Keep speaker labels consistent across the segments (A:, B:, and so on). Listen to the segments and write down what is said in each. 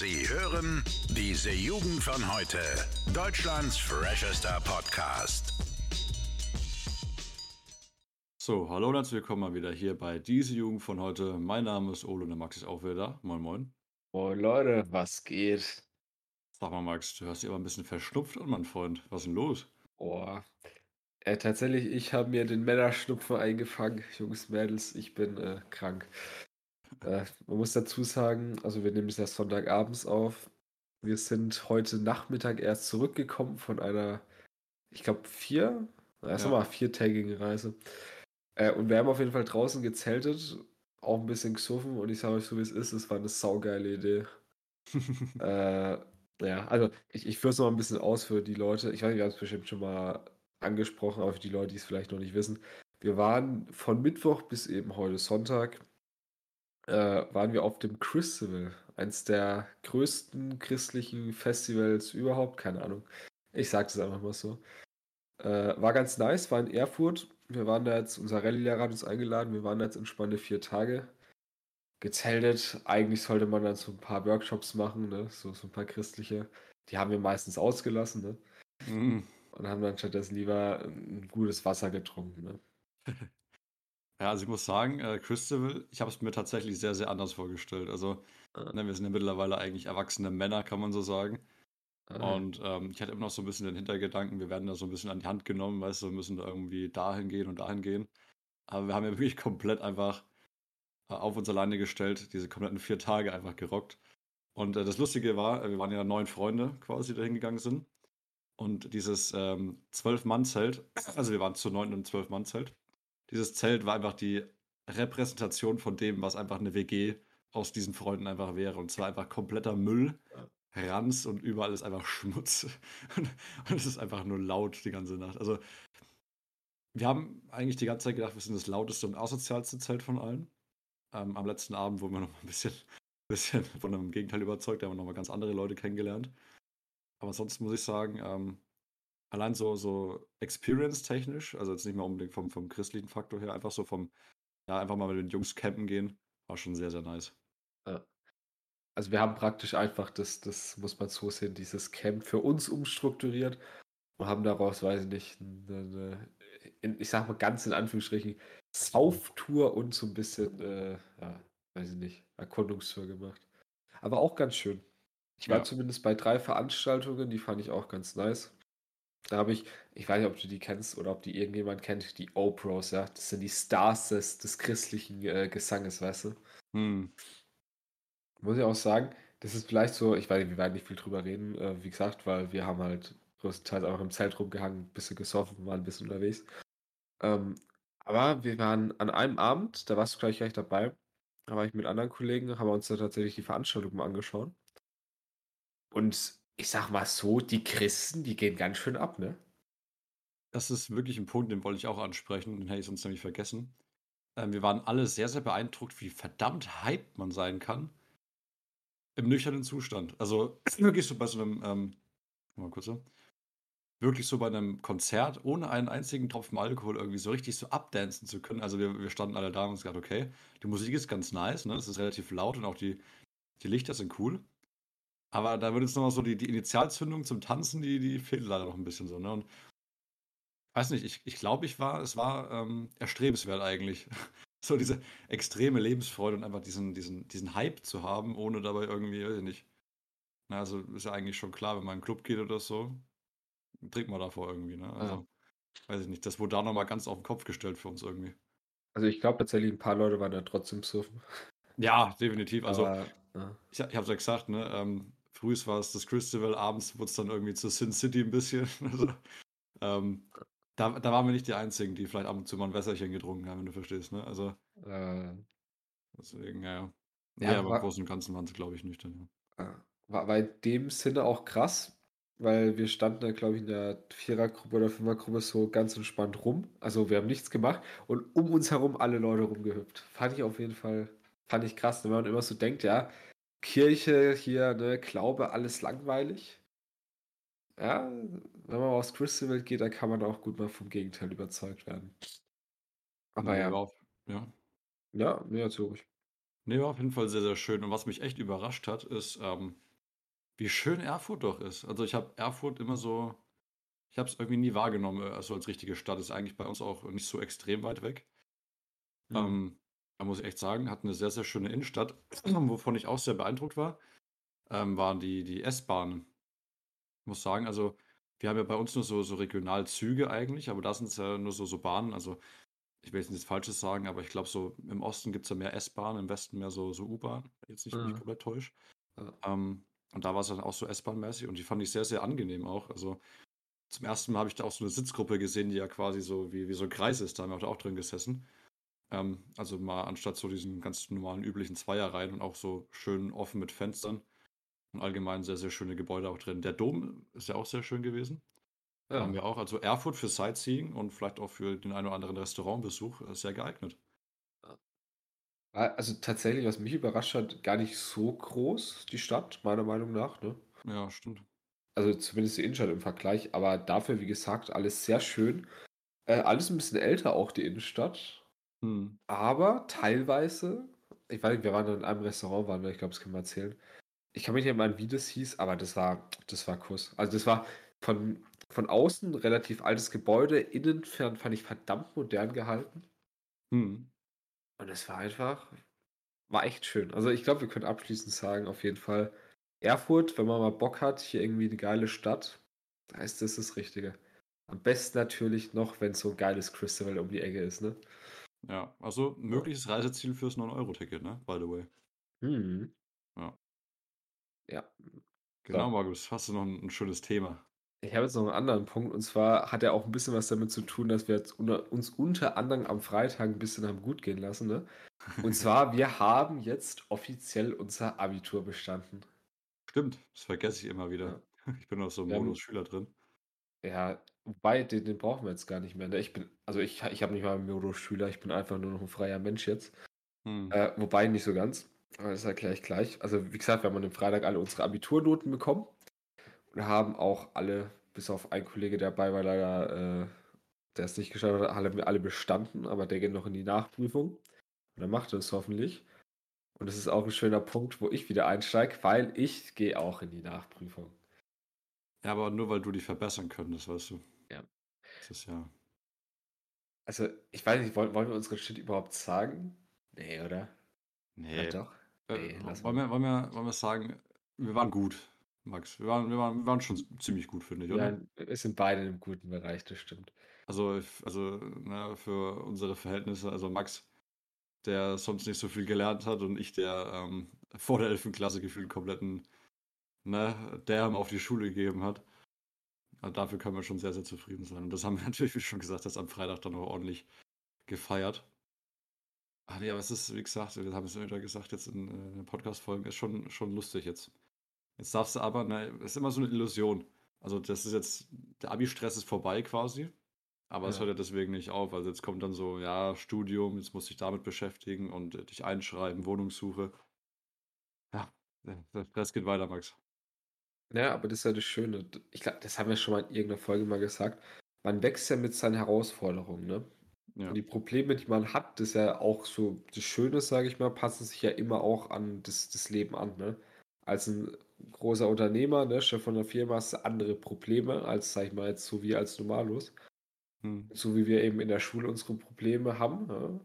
A: Sie hören diese Jugend von heute. Deutschlands freshester Podcast.
B: So, hallo und herzlich willkommen mal wieder hier bei diese Jugend von heute. Mein Name ist Ole und der Max ist auch wieder da. Moin, moin.
C: Oh Leute, was geht?
B: Sag mal, Max, du hörst dich aber ein bisschen verschnupft an, mein Freund. Was ist denn los?
C: Oh, äh, tatsächlich, ich habe mir den Männerschnupfen eingefangen. Jungs, Mädels, ich bin äh, krank. Äh, man muss dazu sagen, also wir nehmen es ja Sonntagabends auf. Wir sind heute Nachmittag erst zurückgekommen von einer, ich glaube, vier, sag
B: Ja.
C: mal, viertägigen Reise. Äh, und wir haben auf jeden Fall draußen gezeltet, auch ein bisschen gesoffen und ich sage euch so, wie es ist, es war eine saugeile Idee. Äh, ja, also ich, ich führe es noch ein bisschen aus für die Leute. Ich weiß nicht, wir haben es bestimmt schon mal angesprochen, aber für die Leute, die es vielleicht noch nicht wissen. Wir waren von Mittwoch bis eben heute Sonntag, äh, waren wir auf dem Christival, eins der größten christlichen Festivals überhaupt, keine Ahnung. Ich sage das einfach mal so. Äh, war ganz nice, war in Erfurt. Wir waren da jetzt, unser Rallye-Lehrer hat uns eingeladen, wir waren da jetzt entspannte vier Tage gezeltet. Eigentlich sollte man dann so ein paar Workshops machen, ne? so, so ein paar christliche. Die haben wir meistens ausgelassen ne?
B: Mhm.
C: und haben dann stattdessen lieber ein gutes Wasser getrunken. Ne?
B: Ja, also ich muss sagen, äh, Christabel, ich habe es mir tatsächlich sehr, sehr anders vorgestellt. Also,
C: Ah.
B: ne, wir sind ja mittlerweile eigentlich erwachsene Männer, kann man so sagen.
C: Ah,
B: Und ähm, ich hatte immer noch so ein bisschen den Hintergedanken, wir werden da so ein bisschen an die Hand genommen, weißt du, wir müssen da irgendwie dahin gehen und dahin gehen. Aber wir haben ja wirklich komplett einfach äh, auf uns alleine gestellt, diese kompletten vier Tage einfach gerockt. Und äh, das Lustige war, äh, wir waren ja neun Freunde quasi, die da hingegangen sind. Und dieses ähm, Zwölf-Mann-Zelt, also wir waren zu neun im Zwölf-Mann-Zelt, dieses Zelt war einfach die Repräsentation von dem, was einfach eine WG aus diesen Freunden einfach wäre. Und zwar einfach kompletter Müll, Ranz und überall ist einfach Schmutz. Und, es ist einfach nur laut die ganze Nacht. Also, wir haben eigentlich die ganze Zeit gedacht, wir sind das lauteste und asozialste Zelt von allen. Ähm, am letzten Abend wurden wir noch mal ein bisschen, bisschen von einem Gegenteil überzeugt, da haben wir noch mal ganz andere Leute kennengelernt. Aber sonst muss ich sagen, ähm, allein so, so experience-technisch, also jetzt nicht mal unbedingt vom, vom christlichen Faktor her, einfach so vom, ja, einfach mal mit den Jungs campen gehen, war schon sehr, sehr nice.
C: Also wir haben praktisch einfach das, das muss man so sehen, dieses Camp für uns umstrukturiert und haben daraus, weiß ich nicht, eine, eine in, ich sag mal ganz in Anführungsstrichen, Sauftour und so ein bisschen, äh, ja, weiß ich nicht, Erkundungstour gemacht. Aber auch ganz schön. Ich war
B: Ja.
C: zumindest bei drei Veranstaltungen, die fand ich auch ganz nice. Da habe ich, ich weiß nicht, ob du die kennst oder ob die irgendjemand kennt, die O-Pros, ja. Das sind die Stars des, des christlichen äh, Gesanges, weißt du.
B: Hm.
C: Muss ich auch sagen, das ist vielleicht so, ich weiß nicht, wir werden nicht viel drüber reden, äh, wie gesagt, weil wir haben halt größtenteils einfach im Zelt rumgehangen, ein bisschen gesoffen, waren ein bisschen unterwegs. Ähm, aber wir waren an einem Abend, da warst du gleich gleich dabei, da war ich mit anderen Kollegen, haben wir uns da tatsächlich die Veranstaltung mal angeschaut. Und ich sag mal so, die Christen, die gehen ganz schön ab, ne?
B: Das ist wirklich ein Punkt, den wollte ich auch ansprechen, den hätte ich sonst nämlich vergessen. Ähm, wir waren alle sehr, sehr beeindruckt, wie verdammt hyped man sein kann im nüchternen Zustand. Also wirklich so bei so einem, ähm, mal kurz so, wirklich so bei einem Konzert ohne einen einzigen Tropfen Alkohol irgendwie so richtig so abdancen zu können. Also wir, wir standen alle da und haben uns gedacht, okay, die Musik ist ganz nice, ne? Es ist relativ laut und auch die, die Lichter sind cool. Aber da wird jetzt nochmal so die, die Initialzündung zum Tanzen, die, die fehlt leider noch ein bisschen so, ne? Und weiß nicht, ich, ich glaube, ich war, es war ähm, erstrebenswert eigentlich. So diese extreme Lebensfreude und einfach diesen, diesen, diesen Hype zu haben, ohne dabei irgendwie, weiß ich nicht. Na, also ist ja eigentlich schon klar, wenn man in einen Club geht oder so, trinkt man davor irgendwie, ne? Also, weiß ich nicht, das wurde da nochmal ganz auf den Kopf gestellt für uns irgendwie.
C: Also ich glaube tatsächlich, ein paar Leute waren da trotzdem surfen.
B: Ja, definitiv. Also,
C: Aber, ja.
B: ich, ich habe es ja gesagt, ne? Ähm, frühs war es das Christabel, abends wurde es dann irgendwie zu Sin City ein bisschen. Also, ähm, da, da waren wir nicht die Einzigen, die vielleicht ab und zu mal ein Wässerchen getrunken haben, wenn du verstehst, ne? Also,
C: äh,
B: deswegen, ja, ja.
C: Ja,
B: Ja, aber im Großen und Ganzen waren sie, glaube ich, nüchtern. Ja.
C: Ja, War, war in dem Sinne auch krass, weil wir standen da, glaube ich, in der Vierergruppe oder Fünfergruppe so ganz entspannt rum. Also wir haben nichts gemacht und um uns herum alle Leute rumgehüpft. Fand ich auf jeden Fall, fand ich krass, wenn man immer so denkt, ja, Kirche hier, ne, Glaube, alles langweilig. Ja, wenn man aufs Christabel geht, dann kann man auch gut mal vom Gegenteil überzeugt werden. Aber
B: Nee,
C: ja,
B: auf, ja.
C: ja, nee, erzähl ruhig.
B: Nee, war auf jeden Fall sehr, sehr schön. Und was mich echt überrascht hat, ist, ähm, wie schön Erfurt doch ist. Also ich habe Erfurt immer so, ich habe es irgendwie nie wahrgenommen, also als richtige Stadt. Ist eigentlich bei uns auch nicht so extrem weit weg.
C: Mhm.
B: Ähm, da muss ich echt sagen, hat eine sehr, sehr schöne Innenstadt. Wovon ich auch sehr beeindruckt war, ähm, waren die, die S-Bahnen. Ich muss sagen, also wir haben ja bei uns nur so, so Regionalzüge eigentlich, aber da sind es ja nur so, so Bahnen. Also ich will jetzt nichts Falsches sagen, aber ich glaube, so im Osten gibt es ja mehr S-Bahn, im Westen mehr so, so U-Bahn, jetzt nicht, wenn ich
C: Mhm.
B: komplett täusche.
C: Ja.
B: Ähm, und da war es dann auch so S-Bahn-mäßig und die fand ich sehr, sehr angenehm auch. Also zum ersten Mal habe ich da auch so eine Sitzgruppe gesehen, die ja quasi so wie, wie so ein Kreis ist, da haben wir auch drin gesessen. Ähm, also mal anstatt so diesen ganz normalen üblichen Zweierreihen und auch so schön offen mit Fenstern. Und allgemein sehr, sehr schöne Gebäude auch drin. Der Dom ist ja auch sehr schön gewesen. Haben
C: Ja.
B: wir auch. Also Erfurt für Sightseeing und vielleicht auch für den einen oder anderen Restaurantbesuch äh, sehr geeignet.
C: Also tatsächlich, was mich überrascht hat, gar nicht so groß, die Stadt, meiner Meinung nach, ne?
B: Ja, stimmt.
C: Also zumindest die Innenstadt im Vergleich, aber dafür, wie gesagt, alles sehr schön. Äh, alles ein bisschen älter auch, die Innenstadt.
B: Hm.
C: Aber teilweise, ich weiß nicht, wir waren in einem Restaurant, waren wir, ich glaube, das kann man erzählen. Ich kann mich nicht erinnern, wie das hieß, aber das war, das war Kuss. Also das war von, von außen ein relativ altes Gebäude, innen fand ich verdammt modern gehalten.
B: Hm.
C: Und es war einfach, war echt schön. Also ich glaube, wir können abschließend sagen, auf jeden Fall, Erfurt, wenn man mal Bock hat, hier irgendwie eine geile Stadt, da ist das das Richtige. Am besten natürlich noch, wenn so ein geiles Crystal um die Ecke ist, ne?
B: Ja, also mögliches Reiseziel fürs 9-Euro-Ticket, ne? By the way.
C: Mhm.
B: Ja.
C: Ja.
B: Genau,
C: So.
B: Markus, hast du noch ein, ein schönes Thema?
C: Ich habe jetzt noch einen anderen Punkt und zwar hat er auch ein bisschen was damit zu tun, dass wir jetzt unter, uns unter anderem am Freitag ein bisschen haben gut gehen lassen, ne? Und zwar, wir haben jetzt offiziell unser Abitur bestanden.
B: Stimmt, das vergesse ich immer wieder.
C: Ja.
B: Ich bin auf so einem
C: haben-
B: Modus Schüler drin.
C: Ja, wobei, den, den brauchen wir jetzt gar nicht mehr. Ne? Ich bin, also ich, ich habe nicht mal einen Modus-Schüler, ich bin einfach nur noch ein freier Mensch jetzt.
B: Hm.
C: Äh, wobei nicht so ganz. Aber das erkläre ich gleich. Also, wie gesagt, wir haben am Freitag alle unsere Abiturnoten bekommen und haben auch alle, bis auf einen Kollege, der dabei war, leider, äh, der es nicht geschafft hat, alle, alle bestanden, aber der geht noch in die Nachprüfung. Und er macht es hoffentlich. Und das ist auch ein schöner Punkt, wo ich wieder einsteige, weil ich gehe auch in die Nachprüfung.
B: Ja, aber nur weil du die verbessern könntest, weißt du.
C: Ja.
B: Das ist ja.
C: Also, ich weiß nicht, wollen, wollen wir unseren Shit überhaupt sagen? Nee, oder?
B: Nee.
C: Ja, doch.
B: Äh,
C: Nee, lass
B: wollen, wir, wollen, wir, wollen wir sagen, wir waren gut, Max. Wir waren, wir waren, wir waren schon ziemlich gut, finde ich, oder?
C: Ja, wir sind beide im guten Bereich, das stimmt.
B: Also, also ne, für unsere Verhältnisse, also Max, der sonst nicht so viel gelernt hat und ich, der ähm, vor der 11. Klasse gefühlt kompletten ne, Damn auf die Schule gegeben hat. Also dafür können wir schon sehr, sehr zufrieden sein. Und das haben wir natürlich, wie schon gesagt, das am Freitag dann auch ordentlich gefeiert. Ach nee, aber es ist, wie gesagt, wir haben es immer wieder gesagt, jetzt in, äh, in den Podcast-Folgen, ist schon, schon lustig jetzt. Jetzt darfst du aber, ne, es ist immer so eine Illusion. Also das ist jetzt, der Abi-Stress ist vorbei quasi. Aber es
C: Ja.
B: hört ja deswegen nicht auf. Also jetzt kommt dann so, ja, Studium, jetzt musst du dich damit beschäftigen und äh, dich einschreiben, Wohnungssuche. Ja, der, der Stress geht weiter, Max.
C: Ja, aber das ist ja das Schöne. Ich glaube, das haben wir schon mal in irgendeiner Folge mal gesagt. Man wächst ja mit seinen Herausforderungen, ne?
B: Ja.
C: Und die Probleme, die man hat, das ist ja auch so das Schöne, sage ich mal, passen sich ja immer auch an das, das Leben an, ne? Als ein großer Unternehmer, ne, Chef von einer Firma, hast du andere Probleme, als, sag ich mal, jetzt so wie als Normalos.
B: Hm.
C: So wie wir eben in der Schule unsere Probleme haben, ne?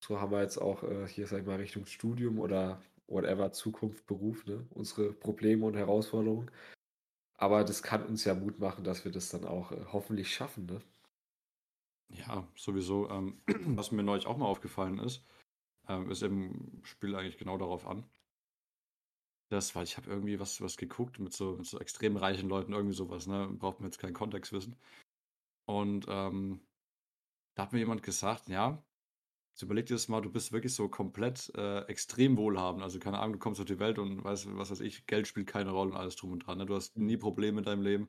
C: So haben wir jetzt auch äh, hier, sag ich mal, Richtung Studium oder whatever, Zukunft, Beruf, ne? Unsere Probleme und Herausforderungen. Aber das kann uns ja Mut machen, dass wir das dann auch äh, hoffentlich schaffen, ne?
B: Ja, sowieso. Ähm, was mir neulich auch mal aufgefallen ist, ähm, ist im Spiel eigentlich genau darauf an. Das, weil ich habe irgendwie was, was geguckt mit so, mit so extrem reichen Leuten, irgendwie sowas, ne? Braucht man jetzt keinen Kontext wissen. Und ähm, da hat mir jemand gesagt, ja, jetzt überleg dir das mal, du bist wirklich so komplett äh, extrem wohlhabend. Also keine Ahnung, du kommst auf die Welt und weißt, was weiß ich, Geld spielt keine Rolle und alles drum und dran. Ne? Du hast nie Probleme in deinem Leben.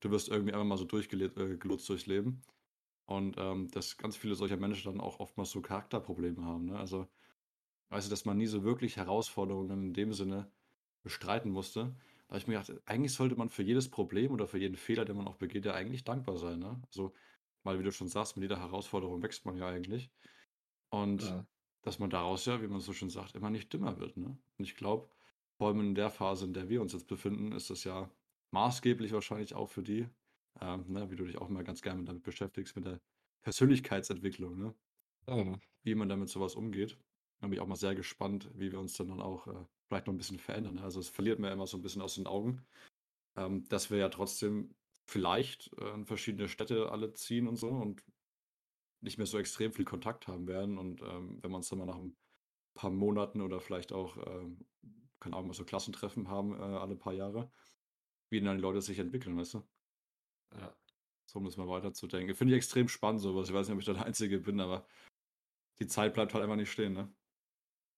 B: Du wirst irgendwie einfach mal so durchgelutzt äh, durchs Leben. Und ähm, dass ganz viele solcher Menschen dann auch oftmals so Charakterprobleme haben. Ne? Also, weißt du, dass man nie so wirklich Herausforderungen in dem Sinne bestreiten musste. Da habe ich mir gedacht, eigentlich sollte man für jedes Problem oder für jeden Fehler, den man auch begeht, ja eigentlich dankbar sein. Ne? Also, weil, wie du schon sagst, mit jeder Herausforderung wächst man ja eigentlich. Und
C: Ja.
B: dass man daraus ja, wie man so schön sagt, immer nicht dümmer wird. Ne? Und ich glaube, vor allem in der Phase, in der wir uns jetzt befinden, ist das ja maßgeblich wahrscheinlich auch für die, ähm, ne, wie du dich auch immer ganz gerne damit beschäftigst, mit der Persönlichkeitsentwicklung, ne?
C: Mhm.
B: Wie man damit sowas umgeht. Da bin ich auch mal sehr gespannt, wie wir uns dann dann auch äh, vielleicht noch ein bisschen verändern. Ne? Also es verliert mir immer so ein bisschen aus den Augen, ähm, dass wir ja trotzdem vielleicht äh, in verschiedene Städte alle ziehen und so und nicht mehr so extrem viel Kontakt haben werden. Und ähm, wenn wir uns dann mal nach ein paar Monaten oder vielleicht auch, ähm, keine Ahnung, mal so Klassentreffen haben, äh, alle paar Jahre, wie dann die Leute sich entwickeln, weißt du?
C: Ja.
B: So um das mal weiterzudenken. Finde ich extrem spannend, sowas. Ich weiß nicht, ob ich da der Einzige bin, aber die Zeit bleibt halt einfach nicht stehen, ne?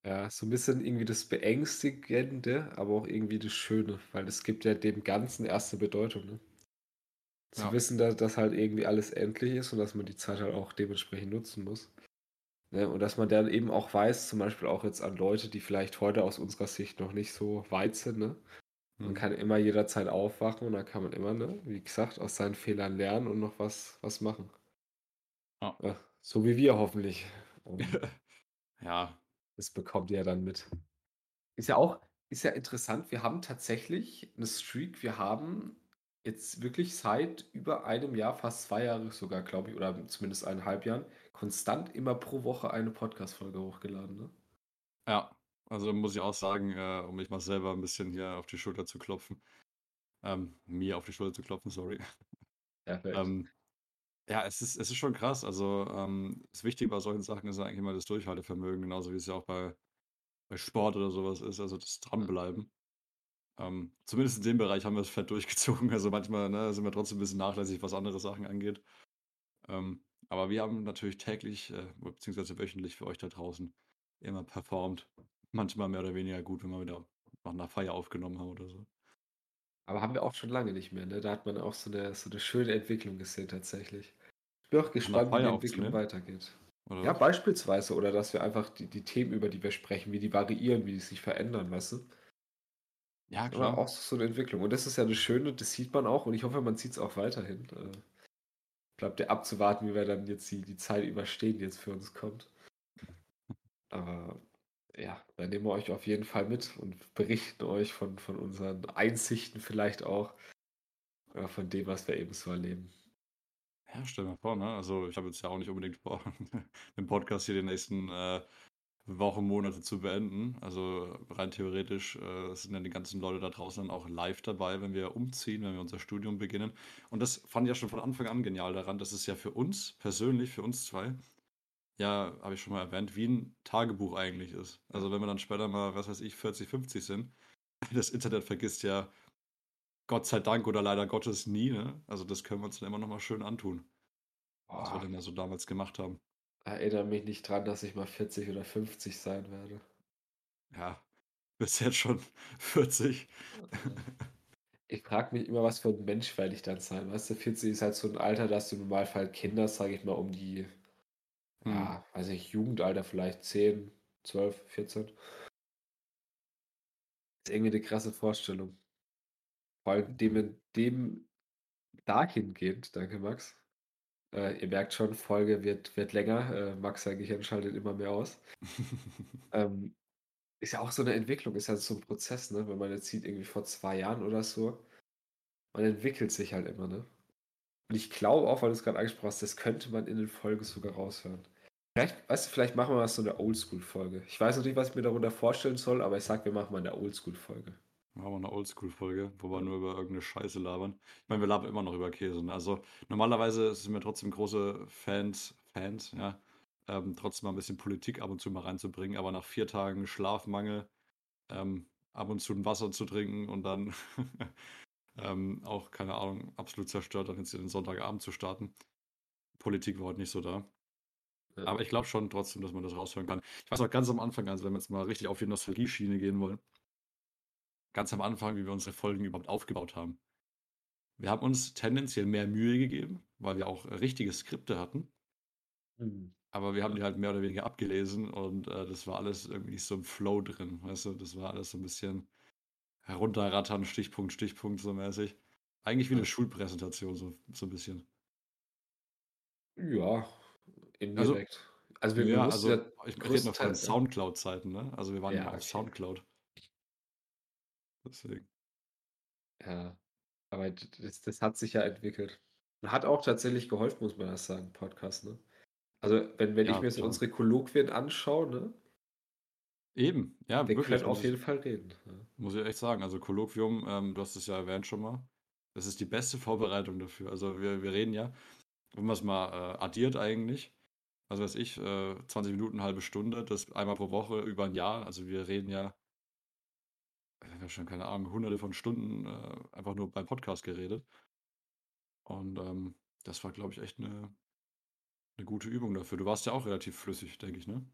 C: Ja, so ein bisschen irgendwie das Beängstigende, aber auch irgendwie das Schöne, weil es gibt ja dem Ganzen erst 'ne Bedeutung, ne? Zu
B: Ja.
C: wissen, da dass halt irgendwie alles endlich ist und dass man die Zeit halt auch dementsprechend nutzen muss. Ne, und dass man dann eben auch weiß, zum Beispiel auch jetzt an Leute, die vielleicht heute aus unserer Sicht noch nicht so weit sind, ne? Man
B: Mhm.
C: kann immer jederzeit aufwachen und dann kann man immer, ne, wie gesagt, aus seinen Fehlern lernen und noch was was machen.
B: Ja.
C: Ja, so wie wir hoffentlich.
B: Ja.
C: das bekommt ihr ja dann mit. Ist ja auch ist ja interessant, wir haben tatsächlich 'ne Streak. Wir haben jetzt wirklich seit über einem Jahr, fast 2 Jahre sogar, glaube ich, oder zumindest 1,5 Jahren, konstant immer pro Woche eine Podcast-Folge hochgeladen, ne?
B: Ja, also muss ich auch sagen, äh, um mich mal selber ein bisschen hier auf die Schulter zu klopfen ähm, mir auf die Schulter zu klopfen, sorry.
C: Perfekt.
B: Ähm, ja, es ist es ist schon krass. Also, ähm, das Wichtige bei solchen Sachen ist eigentlich immer das Durchhaltevermögen, genauso wie es ja auch bei bei Sport oder sowas ist, also das. Dranbleiben. Ähm, zumindest in dem Bereich haben wir es fett durchgezogen. Also manchmal, ne, sind wir trotzdem 'n bisschen nachlässig, was andere Sachen angeht. Ähm, aber wir haben natürlich täglich, äh, beziehungsweise wöchentlich für euch da draußen immer performt. Manchmal mehr oder weniger gut, wenn wir wieder nach 'ner Feier aufgenommen haben oder so.
C: Aber haben wir auch schon lange nicht mehr, ne? Da hat man auch so 'ne so 'ne schöne Entwicklung gesehen tatsächlich. Ich bin auch gespannt, wie die Entwicklung weitergeht.
B: Oder
C: Ja,
B: was?
C: beispielsweise oder dass wir einfach die die Themen, über die wir sprechen, wie die variieren, wie die sich verändern, weißt du?
B: Ja,
C: Aber
B: klar.
C: auch so 'ne Entwicklung. Und das ist ja das Schöne, das sieht man auch und ich hoffe, man sieht's auch weiterhin. Äh, bleibt ja abzuwarten, wie wir dann jetzt die die Zeit überstehen, die jetzt für uns kommt. Aber ja, da nehmen wir euch auf jeden Fall mit und berichten euch von von unseren Einsichten vielleicht auch, äh, von dem, was wir eben so erleben.
B: Ja, stell dir vor, ne? Also, ich habe jetzt ja auch nicht unbedingt vor, den Podcast hier die nächsten, äh, Wochen, Monate zu beenden. Also, rein theoretisch, äh, sind dann die ganzen Leute da draußen dann auch live dabei, wenn wir umziehen, wenn wir unser Studium beginnen. Und das fand ich ja schon von Anfang an genial daran, dass es ja für uns persönlich, für uns 2, ja, habe ich schon mal erwähnt, wie 'n Tagebuch eigentlich ist.
C: Ja.
B: Also, wenn wir dann später mal, was weiß ich, 40, 50 sind, das Internet vergisst ja Gott sei Dank oder leider Gottes nie, ne? Also, das können wir uns dann immer noch mal schön antun, was wir
C: Boah.
B: denn da so damals gemacht haben.
C: Erinnere mich nicht dran, dass ich mal 40 oder 50 sein werde.
B: Ja, bist jetzt schon 40.
C: Ich frage mich immer, was für 'n Mensch werde ich dann sein? Weißt du, 40 ist halt so 'n Alter, da hast du im Normalfall Kinder, sage ich mal, um die
B: Mhm.
C: ja, weiß nicht, Jugendalter vielleicht 10, 12, 14. Ist irgendwie 'ne krasse Vorstellung. Vor allem dem dem dahingehend danke Max. Äh, ihr merkt schon, Folge wird wird länger. Äh, Max, sein Gehirn schaltet immer mehr aus. Ähm, ist ja auch so 'ne Entwicklung, ist ja so 'n Prozess, ne? Wenn man jetzt sieht, irgendwie vor 2 Jahren oder so, man entwickelt sich halt immer, ne? Und ich glaube auch, weil du's grad angesprochen hast, das könnte man in den Folgen sogar raushören. Vielleicht weißt du, vielleicht machen wir mal so 'ne Oldschool-Folge. Ich weiß noch nicht, was ich mir darunter vorstellen soll, aber ich sage, wir machen mal 'ne Oldschool-Folge.
B: Machen wir 'ne Oldschool-Folge, wo wir nur über irgend 'ne Scheiße labern. Ich meine, wir labern immer noch über Käse, ne? Also, normalerweise sind wir trotzdem große Fans Fans, ja, ähm, trotzdem mal 'n bisschen Politik ab und zu mal reinzubringen, aber nach 4 Tagen Schlafmangel, ähm, ab und zu 'n Wasser zu trinken und dann, ähm, auch, keine Ahnung, absolut zerstört dann jetzt den Sonntagabend zu starten. Politik war heute nicht so da.
C: Ja.
B: Aber ich glaube schon trotzdem, dass man das raushören kann. Ich weiß noch ganz am Anfang, also wenn wir jetzt mal richtig auf die Nostalgie-Schiene gehen wollen ganz am Anfang, wie wir unsere Folgen überhaupt aufgebaut haben. Wir haben uns tendenziell mehr Mühe gegeben, weil wir auch, richtige Skripte hatten.
C: Mhm.
B: Aber wir haben die halt mehr oder weniger abgelesen und, äh, das war alles irgendwie nicht so im Flow drin, weißt du? Das war alles so 'n bisschen herunterrattern, Stichpunkt, Stichpunkt so mäßig. Eigentlich wie 'ne
C: Ja.
B: Schulpräsentation so so 'n bisschen.
C: Ja,
B: Also
C: indirekt. Also, wir wir
B: ja,
C: mussten ja
B: also ich rede noch von. Soundcloud-Zeiten, ne? Also, wir waren ja
C: Ja,
B: auf
C: okay.
B: Soundcloud. Deswegen.
C: Ja, aber das das hat sich ja entwickelt. Und hat auch tatsächlich geholfen, muss man das sagen, Podcast, ne? Also, wenn wenn ich
B: Ja,
C: mir so unsere Kolloquien anschaue, ne?
B: Eben, ja,
C: Wir
B: wirklich,
C: können
B: muss
C: auf
B: ich
C: jeden Fall reden, ja.
B: muss ich echt sagen. Also, Kolloquium, ähm, du hast es ja erwähnt schon mal. Das ist die beste Vorbereitung dafür. Also, wir wir reden ja, wenn man's mal, äh, addiert eigentlich, was weiß ich, äh, 20 Minuten, halbe Stunde, das einmal pro Woche über 'n Jahr. Also, wir reden ja wir haben ja schon, keine Ahnung, Hunderte von Stunden, äh, einfach nur beim Podcast geredet. Und, ähm, das war, glaube ich, echt 'ne 'ne gute Übung dafür. Du warst ja auch relativ flüssig, denke ich, ne?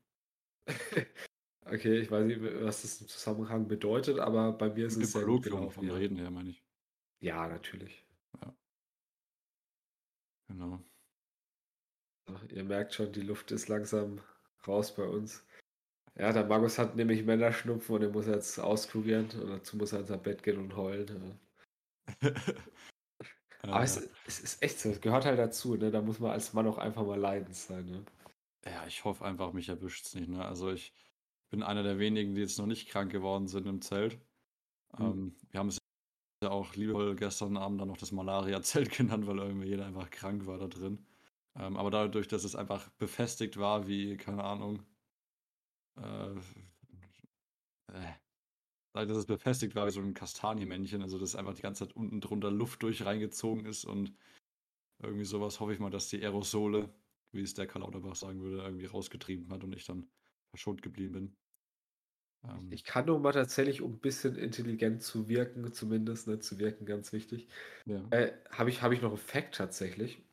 C: Okay, ich weiß nicht, was das im Zusammenhang bedeutet, aber bei mir ist
B: Im
C: es
B: Kolloquium
C: gelaufen,
B: vom
C: ja.
B: Reden her, meine ich.
C: Ja, natürlich.
B: Ja. Genau.
C: Ach, ihr merkt schon, die Luft ist langsam raus bei uns. Ja, der Markus hat nämlich Männerschnupfen und er muss jetzt auskurieren und dazu muss er in sein Bett gehen und heulen, ja. Aber es es ist echt so, es gehört halt dazu, ne? Da muss man als Mann auch einfach mal leidend sein, ne?
B: Ja, ich hoffe einfach, mich erwischt's nicht, ne? Also, ich bin einer der wenigen, die jetzt noch nicht krank geworden sind im Zelt.
C: Mhm.
B: Ähm, wir haben es ja auch liebevoll gestern Abend dann noch das Malaria-Zelt genannt, weil irgendwie jeder einfach krank war da drin. Ähm, aber dadurch, dass es einfach befestigt war wie, keine Ahnung äh, äh, dass es befestigt war wie so 'n Kastanienmännchen, also, dass einfach die ganze Zeit unten drunter Luft durch reingezogen ist und irgendwie so was, hoffe ich mal, dass die Aerosole, wie es der Karl Lauterbach sagen würde, irgendwie rausgetrieben hat und ich dann verschont geblieben bin. Ähm.
C: Ich kann nur mal tatsächlich, um 'n bisschen intelligent zu wirken zumindest, ne, zu wirken, ganz wichtig,
B: Ja.
C: äh, habe ich habe ich noch 'n Fact tatsächlich.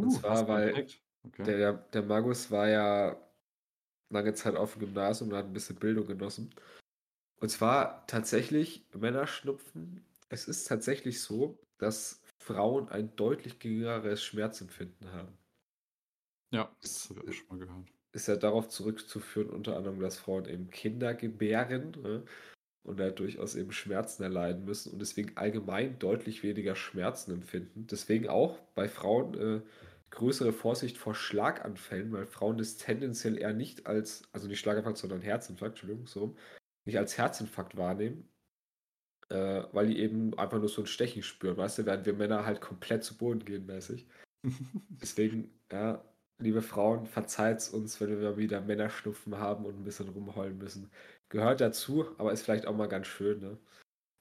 C: Und
B: Uh, hast
C: zwar,
B: du 'n
C: weil
B: Fact? Okay.
C: der der Markus war ja lange Zeit auf'm Gymnasium und hat 'n bisschen Bildung genossen. Und zwar tatsächlich Männerschnupfen es ist tatsächlich so, dass Frauen ein deutlich geringeres Schmerzempfinden haben.
B: Ja, das habe ich auch schon mal gehört.
C: ist ja darauf zurückzuführen, unter anderem, dass Frauen eben Kinder gebären, ne, und da durchaus eben Schmerzen erleiden müssen und deswegen allgemein deutlich weniger Schmerzen empfinden. Deswegen auch bei Frauen, äh, größere Vorsicht vor Schlaganfällen, weil Frauen das tendenziell eher nicht als also, nicht Schlaganfall, sondern Herzinfarkt, Entschuldigung, so rum, nicht als Herzinfarkt wahrnehmen, äh, weil die eben einfach nur so 'n Stechen spüren, weißt du, während wir Männer halt komplett zu Boden gehen mäßig. Deswegen, ja, liebe Frauen, verzeiht's uns, wenn wir wieder Männerschnupfen haben und 'n bisschen rumheulen müssen. Gehört dazu, aber ist vielleicht auch mal ganz schön, ne?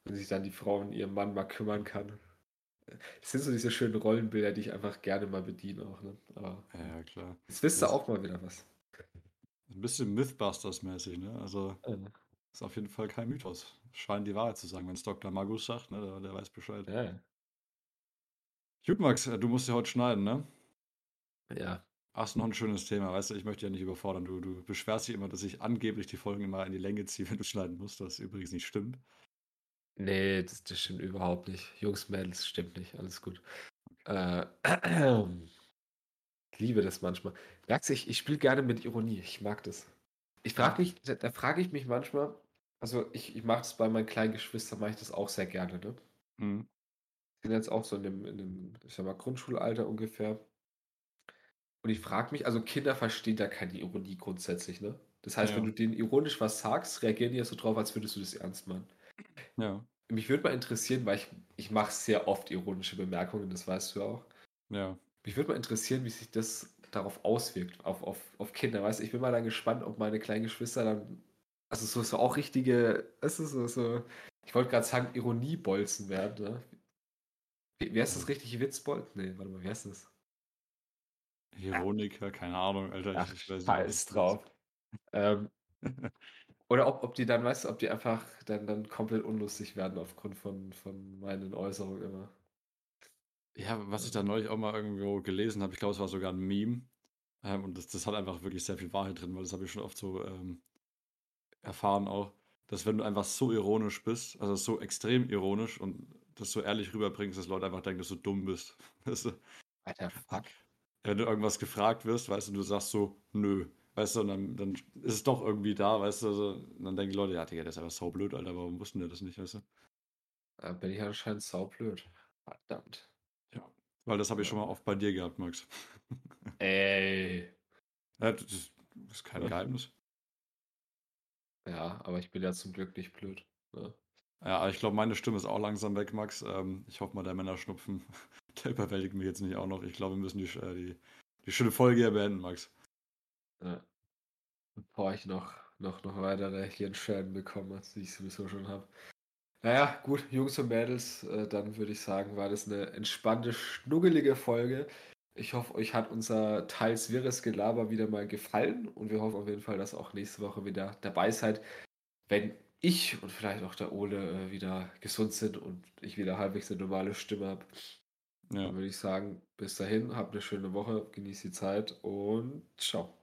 C: Wenn sich dann die Frau um ihren Mann mal kümmern kann. Das sind so diese schönen Rollenbilder, die ich einfach gerne mal bediene auch, ne? Aber
B: Ja, ja, klar.
C: jetzt wisst ihr auch mal wieder was.
B: 'n bisschen Mythbusters-mäßig, ne? Also,
C: Mhm.
B: ist auf jeden Fall kein Mythos. Scheint die Wahrheit zu sagen, wenn's Doktor Magus sagt, ne, der der weiß Bescheid.
C: Ja, ja.
B: Gut, Max, du musst ja heute schneiden, ne?
C: Ja.
B: Hast noch 'n schönes Thema, weißt du, ich möchte dich ja nicht überfordern. Du du beschwerst dich immer, dass ich angeblich die Folgen immer in die Länge ziehe, wenn du schneiden musst, was übrigens nicht stimmt.
C: Ne, das das stimmt überhaupt nicht. Jungs, Mädels, stimmt nicht, alles gut.
B: Okay.
C: Äh, liebe das manchmal. Merkst du, ich ich spiele gerne mit Ironie, ich mag das. Ich frage mich da da frage ich mich manchmal also, ich ich mache das bei meinen kleinen Geschwistern mache ich das auch sehr gerne, ne?
B: Mhm.
C: Sind jetzt auch so in dem in dem, ich sage mal, Grundschulalter ungefähr. Und ich frage mich also, Kinder verstehen da keine Ironie grundsätzlich, ne? Das heißt, wenn
B: Ja.
C: du denen ironisch was sagst, reagieren die ja so drauf, als würdest du das ernst meinen.
B: Ja.
C: Mich würde mal interessieren, weil ich ich mache sehr oft ironische Bemerkungen, das weißt du auch.
B: Ja.
C: Mich würde mal interessieren, wie sich das darauf auswirkt, auf auf auf Kinder, weißt du? Ich bin mal dann gespannt, ob meine kleinen Geschwister dann also, so so auch richtige weißt du, so so ich wollte grad sagen, Ironiebolzen werden, ne? Wie wie heißt das richtig? Witzbold? Ne, warte mal, wie heißt das?
B: Ironiker, keine Ahnung, Alter, ich
C: Ach,
B: ich weiß nicht,
C: scheiß
B: ist.
C: drauf. Ähm, oder ob ob die dann weißt du, ob die einfach dann dann komplett unlustig werden aufgrund von von meinen Äußerungen immer.
B: Ja, was ich da neulich auch mal irgendwo gelesen habe, ich glaube, es war sogar 'n Meme, ähm, und das das hat einfach wirklich sehr viel Wahrheit drin, weil das habe ich schon oft so, ähm, erfahren auch, dass wenn du einfach so ironisch bist, also, so extrem ironisch und das so ehrlich rüberbringst, dass Leute einfach denken, dass du dumm bist, weißt du?
C: Alter, fuck.
B: Wenn du irgendwas gefragt wirst, weißt du, und du sagst so: „Nö“, weißt du, und dann dann ist es doch irgendwie da, weißt du, so. Und dann denken die Leute: „Ja, Digga, der ist einfach saublöd, Alter, warum wusste 'n der das nicht“, weißt du?
C: Da bin ich anscheinend saublöd. Verdammt.
B: Ja, weil das habe ich schon mal oft bei dir gehabt, Max.
C: Ey.
B: Ja, das ist kein
C: Ja.
B: Geheimnis.
C: Ja, aber ich bin ja zum Glück nicht blöd, ne?
B: Ja, ich glaube, meine Stimme ist auch langsam weg, Max. Ähm, ich hoffe mal, der Männerschnupfen, der überwältigt mich jetzt nicht auch noch. Ich glaube, wir müssen die, äh, die, die schöne Folge hier beenden, Max.
C: Ja. Bevor ich noch, noch, noch weitere Hirnschäden bekomme, als ich sowieso schon habe. Naja, gut, Jungs und Mädels, äh, dann würde ich sagen, war das eine entspannte, schnuggelige Folge. Ich hoffe, euch hat unser teils wirres Gelaber wieder mal gefallen und wir hoffen auf jeden Fall, dass auch nächste Woche wieder dabei seid, wenn ich und vielleicht auch der Ole äh, wieder gesund sind und ich wieder halbwegs eine normale Stimme habe. Ja. Dann würde ich sagen, bis dahin, habt eine schöne Woche, genießt die Zeit und
B: ciao.